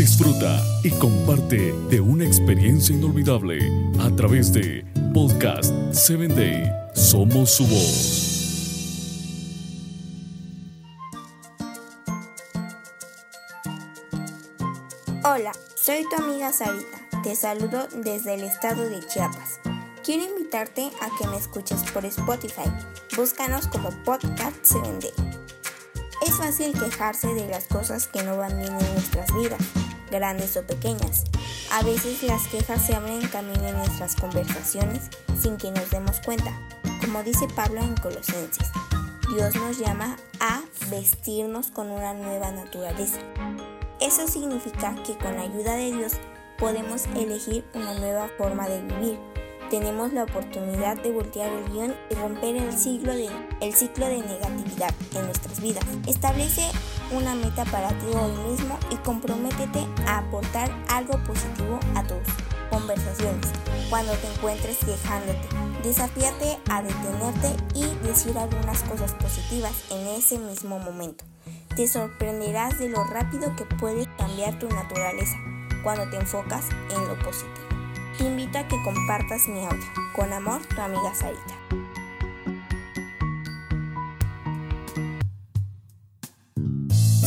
Disfruta y comparte de una experiencia inolvidable a través de Podcast 7 Day. Somos su voz. Hola, soy tu amiga Sarita. Te saludo desde el estado de Chiapas. Quiero invitarte a que me escuches por Spotify. Búscanos como Podcast 7 Day. Es fácil quejarse de las cosas que no van bien en nuestras vidas, grandes o pequeñas. A veces las quejas se abren camino en nuestras conversaciones sin que nos demos cuenta, como dice Pablo en Colosenses. Dios nos llama a vestirnos con una nueva naturaleza. Eso significa que con la ayuda de Dios podemos elegir una nueva forma de vivir. Tenemos la oportunidad de voltear el guion y romper el, ciclo de, el ciclo de negatividad en nuestras vidas. Establece una meta para ti hoy mismo comprométete a aportar algo positivo a tus conversaciones. Cuando te encuentres quejándote, desafíate a detenerte y decir algunas cosas positivas en ese mismo momento. Te sorprenderás de lo rápido que puedes cambiar tu naturaleza cuando te enfocas en lo positivo. Te invito a que compartas mi audio. Con amor, tu amiga Sarita.